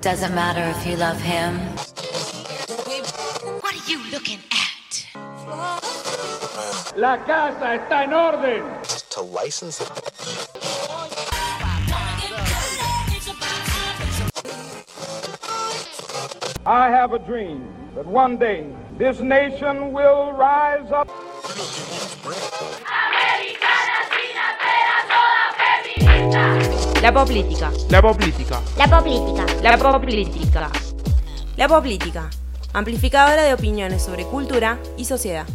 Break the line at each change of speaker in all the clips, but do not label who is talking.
Doesn't matter if you love him.
What are you looking at?
La casa está en orden.
to license it.
I have a dream that one day this nation will rise up.
La política.
La política.
La política.
La política. La política. Amplificadora de opiniones sobre cultura y sociedad.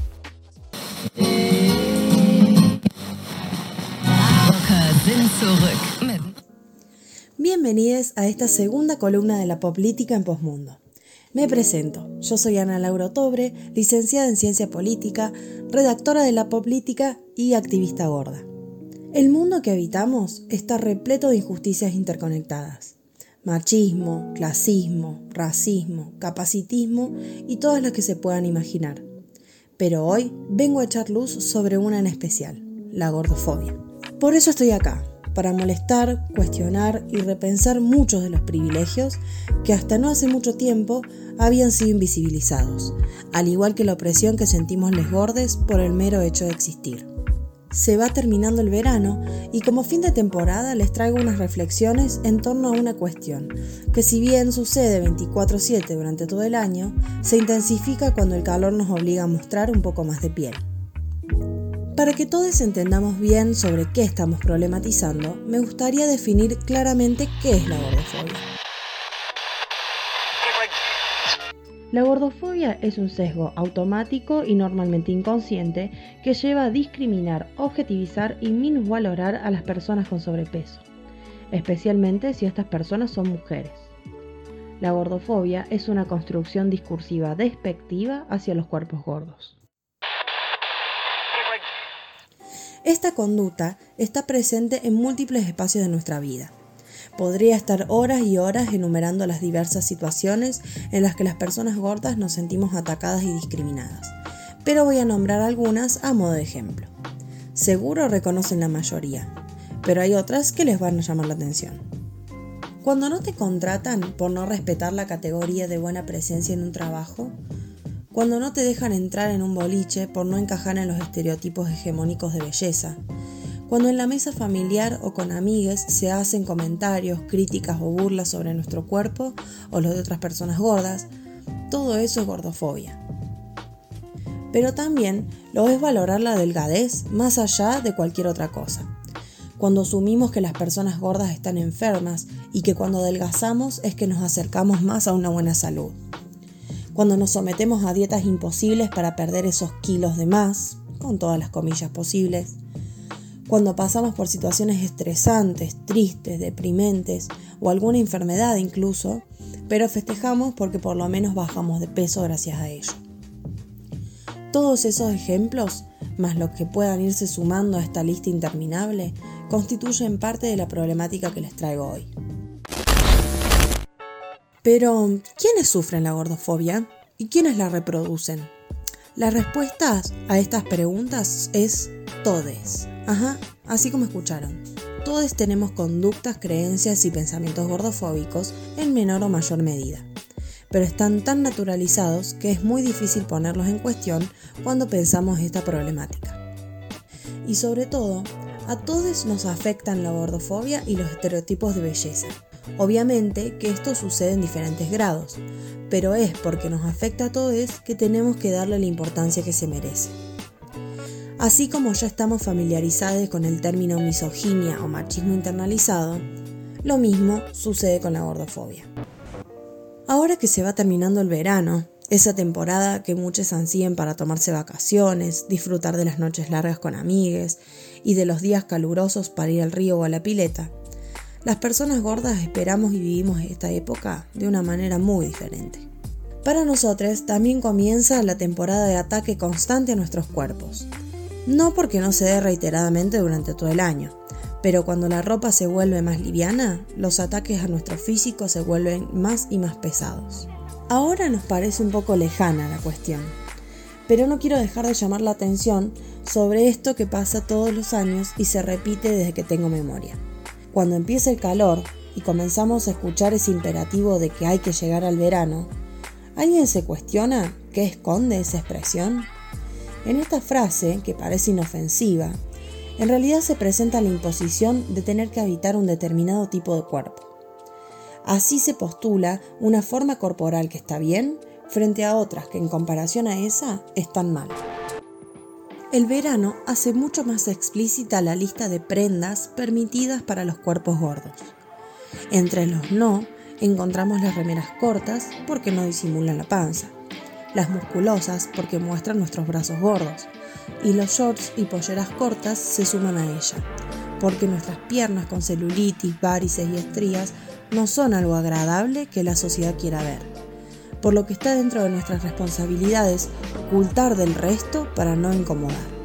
Bienvenidos a esta segunda columna de la política en Posmundo. Me presento, yo soy Ana Laura Tobre, licenciada en Ciencia Política, redactora de la política y activista gorda. El mundo que habitamos está repleto de injusticias interconectadas. Machismo, clasismo, racismo, capacitismo y todas las que se puedan imaginar. Pero hoy vengo a echar luz sobre una en especial, la gordofobia. Por eso estoy acá, para molestar, cuestionar y repensar muchos de los privilegios que hasta no hace mucho tiempo habían sido invisibilizados, al igual que la opresión que sentimos les gordes por el mero hecho de existir. Se va terminando el verano y como fin de temporada les traigo unas reflexiones en torno a una cuestión, que si bien sucede 24/7 durante todo el año, se intensifica cuando el calor nos obliga a mostrar un poco más de piel. Para que todos entendamos bien sobre qué estamos problematizando, me gustaría definir claramente qué es la gordofobia. La gordofobia es un sesgo automático y normalmente inconsciente que lleva a discriminar, objetivizar y minusvalorar a las personas con sobrepeso, especialmente si estas personas son mujeres. La gordofobia es una construcción discursiva despectiva hacia los cuerpos gordos. Esta conducta está presente en múltiples espacios de nuestra vida. Podría estar horas y horas enumerando las diversas situaciones en las que las personas gordas nos sentimos atacadas y discriminadas, pero voy a nombrar algunas a modo de ejemplo. Seguro reconocen la mayoría, pero hay otras que les van a llamar la atención. Cuando no te contratan por no respetar la categoría de buena presencia en un trabajo, cuando no te dejan entrar en un boliche por no encajar en los estereotipos hegemónicos de belleza, cuando en la mesa familiar o con amigues se hacen comentarios, críticas o burlas sobre nuestro cuerpo o los de otras personas gordas, todo eso es gordofobia. Pero también lo es valorar la delgadez más allá de cualquier otra cosa. Cuando asumimos que las personas gordas están enfermas y que cuando adelgazamos es que nos acercamos más a una buena salud cuando nos sometemos a dietas imposibles para perder esos kilos de más, con todas las comillas posibles, cuando pasamos por situaciones estresantes, tristes, deprimentes o alguna enfermedad incluso, pero festejamos porque por lo menos bajamos de peso gracias a ello. Todos esos ejemplos, más los que puedan irse sumando a esta lista interminable, constituyen parte de la problemática que les traigo hoy. Pero, ¿quiénes sufren la gordofobia? ¿Y quiénes la reproducen? Las respuestas a estas preguntas es todes. Ajá, así como escucharon. Todos tenemos conductas, creencias y pensamientos gordofóbicos en menor o mayor medida. Pero están tan naturalizados que es muy difícil ponerlos en cuestión cuando pensamos esta problemática. Y sobre todo, a todos nos afectan la gordofobia y los estereotipos de belleza. Obviamente que esto sucede en diferentes grados, pero es porque nos afecta a todos que tenemos que darle la importancia que se merece. Así como ya estamos familiarizados con el término misoginia o machismo internalizado, lo mismo sucede con la gordofobia. Ahora que se va terminando el verano, esa temporada que muchos ansíen para tomarse vacaciones, disfrutar de las noches largas con amigues y de los días calurosos para ir al río o a la pileta, las personas gordas esperamos y vivimos esta época de una manera muy diferente. Para nosotros también comienza la temporada de ataque constante a nuestros cuerpos. No porque no se dé reiteradamente durante todo el año, pero cuando la ropa se vuelve más liviana, los ataques a nuestro físico se vuelven más y más pesados. Ahora nos parece un poco lejana la cuestión, pero no quiero dejar de llamar la atención sobre esto que pasa todos los años y se repite desde que tengo memoria. Cuando empieza el calor, y comenzamos a escuchar ese imperativo de que hay que llegar al verano, ¿alguien se cuestiona qué esconde esa expresión? En esta frase, que parece inofensiva, en realidad se presenta la imposición de tener que habitar un determinado tipo de cuerpo. Así se postula una forma corporal que está bien frente a otras que en comparación a esa están mal. El verano hace mucho más explícita la lista de prendas permitidas para los cuerpos gordos. Entre los no encontramos las remeras cortas porque no disimulan la panza, las musculosas porque muestran nuestros brazos gordos, y los shorts y polleras cortas se suman a ella, porque nuestras piernas con celulitis, varices y estrías no son algo agradable que la sociedad quiera ver, por lo que está dentro de nuestras responsabilidades ocultar del resto para no incomodar.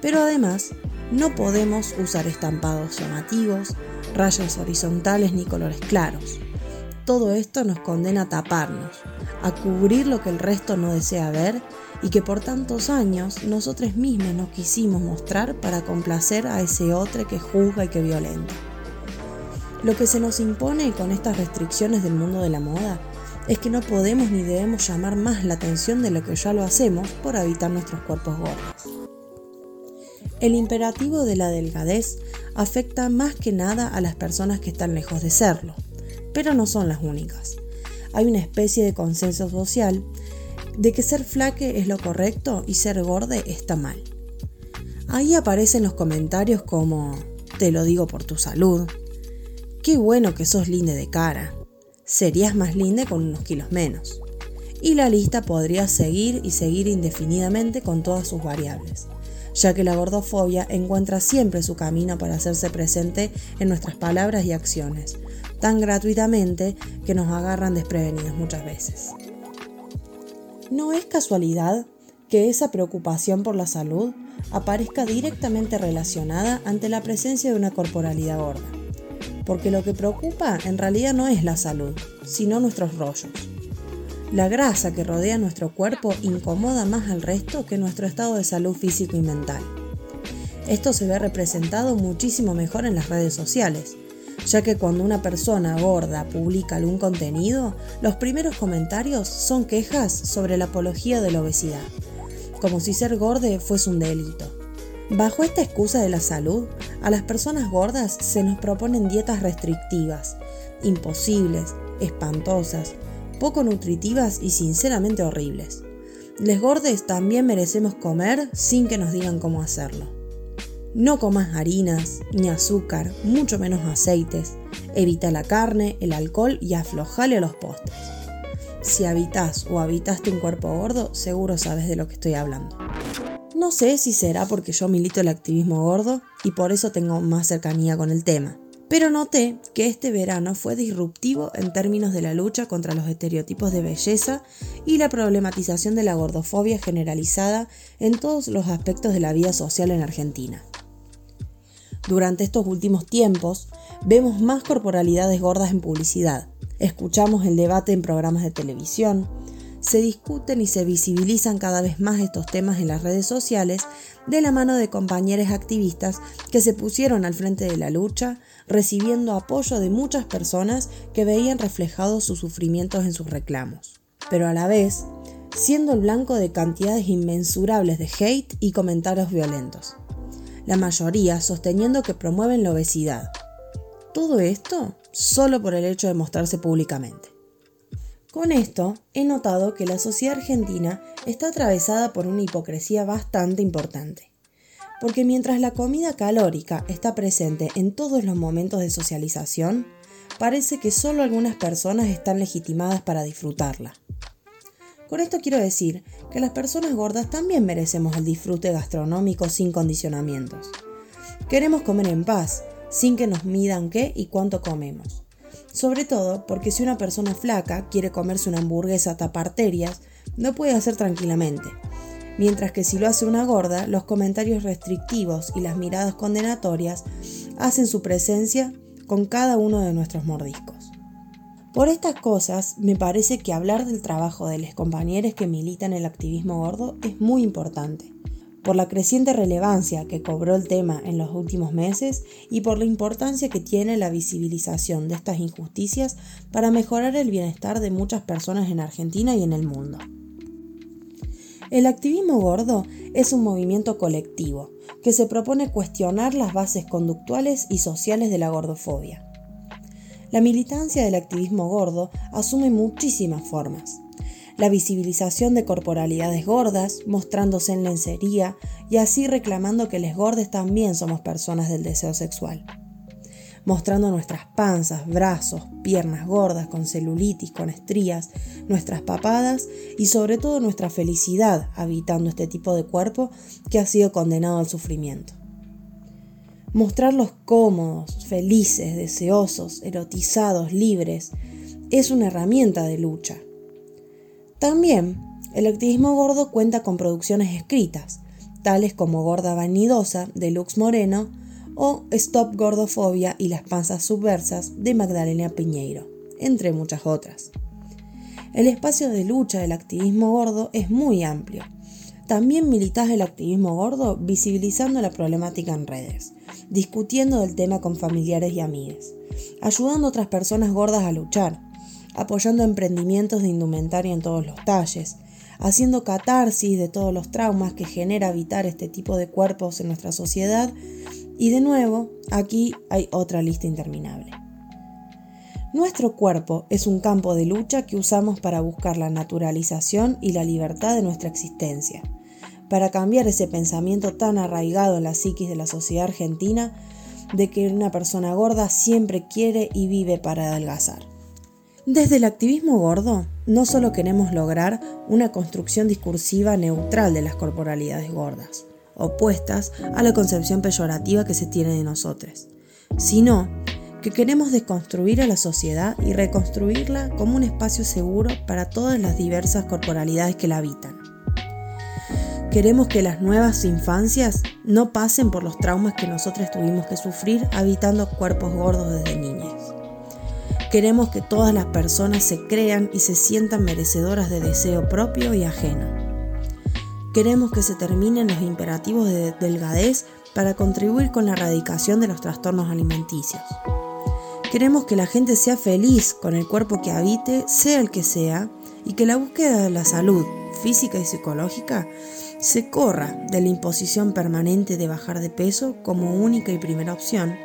Pero además, no podemos usar estampados llamativos, rayas horizontales ni colores claros. Todo esto nos condena a taparnos, a cubrir lo que el resto no desea ver y que por tantos años nosotros mismos nos quisimos mostrar para complacer a ese otro que juzga y que violenta. Lo que se nos impone con estas restricciones del mundo de la moda es que no podemos ni debemos llamar más la atención de lo que ya lo hacemos por habitar nuestros cuerpos gordos. El imperativo de la delgadez afecta más que nada a las personas que están lejos de serlo, pero no son las únicas. Hay una especie de consenso social de que ser flaque es lo correcto y ser gorde está mal. Ahí aparecen los comentarios como te lo digo por tu salud, qué bueno que sos linde de cara, serías más linde con unos kilos menos. Y la lista podría seguir y seguir indefinidamente con todas sus variables ya que la gordofobia encuentra siempre su camino para hacerse presente en nuestras palabras y acciones, tan gratuitamente que nos agarran desprevenidos muchas veces. No es casualidad que esa preocupación por la salud aparezca directamente relacionada ante la presencia de una corporalidad gorda, porque lo que preocupa en realidad no es la salud, sino nuestros rollos. La grasa que rodea nuestro cuerpo incomoda más al resto que nuestro estado de salud físico y mental. Esto se ve representado muchísimo mejor en las redes sociales, ya que cuando una persona gorda publica algún contenido, los primeros comentarios son quejas sobre la apología de la obesidad, como si ser gorde fuese un delito. Bajo esta excusa de la salud, a las personas gordas se nos proponen dietas restrictivas, imposibles, espantosas, poco nutritivas y sinceramente horribles. Les gordes también merecemos comer sin que nos digan cómo hacerlo. No comas harinas, ni azúcar, mucho menos aceites. Evita la carne, el alcohol y aflojale los postres. Si habitas o habitaste un cuerpo gordo, seguro sabes de lo que estoy hablando. No sé si será porque yo milito el activismo gordo y por eso tengo más cercanía con el tema. Pero noté que este verano fue disruptivo en términos de la lucha contra los estereotipos de belleza y la problematización de la gordofobia generalizada en todos los aspectos de la vida social en Argentina. Durante estos últimos tiempos vemos más corporalidades gordas en publicidad, escuchamos el debate en programas de televisión, se discuten y se visibilizan cada vez más estos temas en las redes sociales de la mano de compañeros activistas que se pusieron al frente de la lucha, recibiendo apoyo de muchas personas que veían reflejados sus sufrimientos en sus reclamos. Pero a la vez, siendo el blanco de cantidades inmensurables de hate y comentarios violentos. La mayoría sosteniendo que promueven la obesidad. Todo esto solo por el hecho de mostrarse públicamente. Con esto, he notado que la sociedad argentina está atravesada por una hipocresía bastante importante. Porque mientras la comida calórica está presente en todos los momentos de socialización, parece que solo algunas personas están legitimadas para disfrutarla. Con esto quiero decir que las personas gordas también merecemos el disfrute gastronómico sin condicionamientos. Queremos comer en paz, sin que nos midan qué y cuánto comemos. Sobre todo porque si una persona flaca quiere comerse una hamburguesa taparterias, no puede hacer tranquilamente. Mientras que si lo hace una gorda, los comentarios restrictivos y las miradas condenatorias hacen su presencia con cada uno de nuestros mordiscos. Por estas cosas, me parece que hablar del trabajo de los compañeros que militan el activismo gordo es muy importante, por la creciente relevancia que cobró el tema en los últimos meses y por la importancia que tiene la visibilización de estas injusticias para mejorar el bienestar de muchas personas en Argentina y en el mundo. El activismo gordo es un movimiento colectivo que se propone cuestionar las bases conductuales y sociales de la gordofobia. La militancia del activismo gordo asume muchísimas formas la visibilización de corporalidades gordas, mostrándose en lencería y así reclamando que les gordes también somos personas del deseo sexual. Mostrando nuestras panzas, brazos, piernas gordas con celulitis, con estrías, nuestras papadas y sobre todo nuestra felicidad habitando este tipo de cuerpo que ha sido condenado al sufrimiento. Mostrarlos cómodos, felices, deseosos, erotizados, libres, es una herramienta de lucha también, el activismo gordo cuenta con producciones escritas, tales como Gorda Vanidosa de Lux Moreno o Stop Gordofobia y las panzas subversas de Magdalena Piñeiro, entre muchas otras. El espacio de lucha del activismo gordo es muy amplio. También militás el activismo gordo visibilizando la problemática en redes, discutiendo del tema con familiares y amigos, ayudando a otras personas gordas a luchar, apoyando emprendimientos de indumentaria en todos los talles, haciendo catarsis de todos los traumas que genera habitar este tipo de cuerpos en nuestra sociedad y de nuevo, aquí hay otra lista interminable. Nuestro cuerpo es un campo de lucha que usamos para buscar la naturalización y la libertad de nuestra existencia, para cambiar ese pensamiento tan arraigado en la psiquis de la sociedad argentina de que una persona gorda siempre quiere y vive para adelgazar. Desde el activismo gordo, no solo queremos lograr una construcción discursiva neutral de las corporalidades gordas, opuestas a la concepción peyorativa que se tiene de nosotros, sino que queremos deconstruir a la sociedad y reconstruirla como un espacio seguro para todas las diversas corporalidades que la habitan. Queremos que las nuevas infancias no pasen por los traumas que nosotros tuvimos que sufrir habitando cuerpos gordos desde niñas. Queremos que todas las personas se crean y se sientan merecedoras de deseo propio y ajeno. Queremos que se terminen los imperativos de delgadez para contribuir con la erradicación de los trastornos alimenticios. Queremos que la gente sea feliz con el cuerpo que habite, sea el que sea, y que la búsqueda de la salud física y psicológica se corra de la imposición permanente de bajar de peso como única y primera opción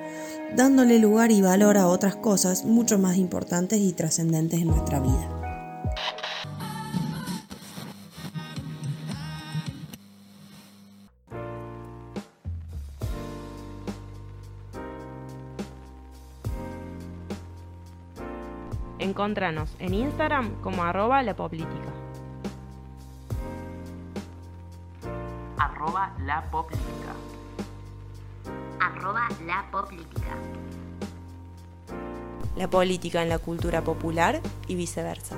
dándole lugar y valor a otras cosas mucho más importantes y trascendentes en nuestra vida.
Encontranos en Instagram como arroba poplítica.
Arroba la poplítica
la.
La política en la cultura popular y viceversa.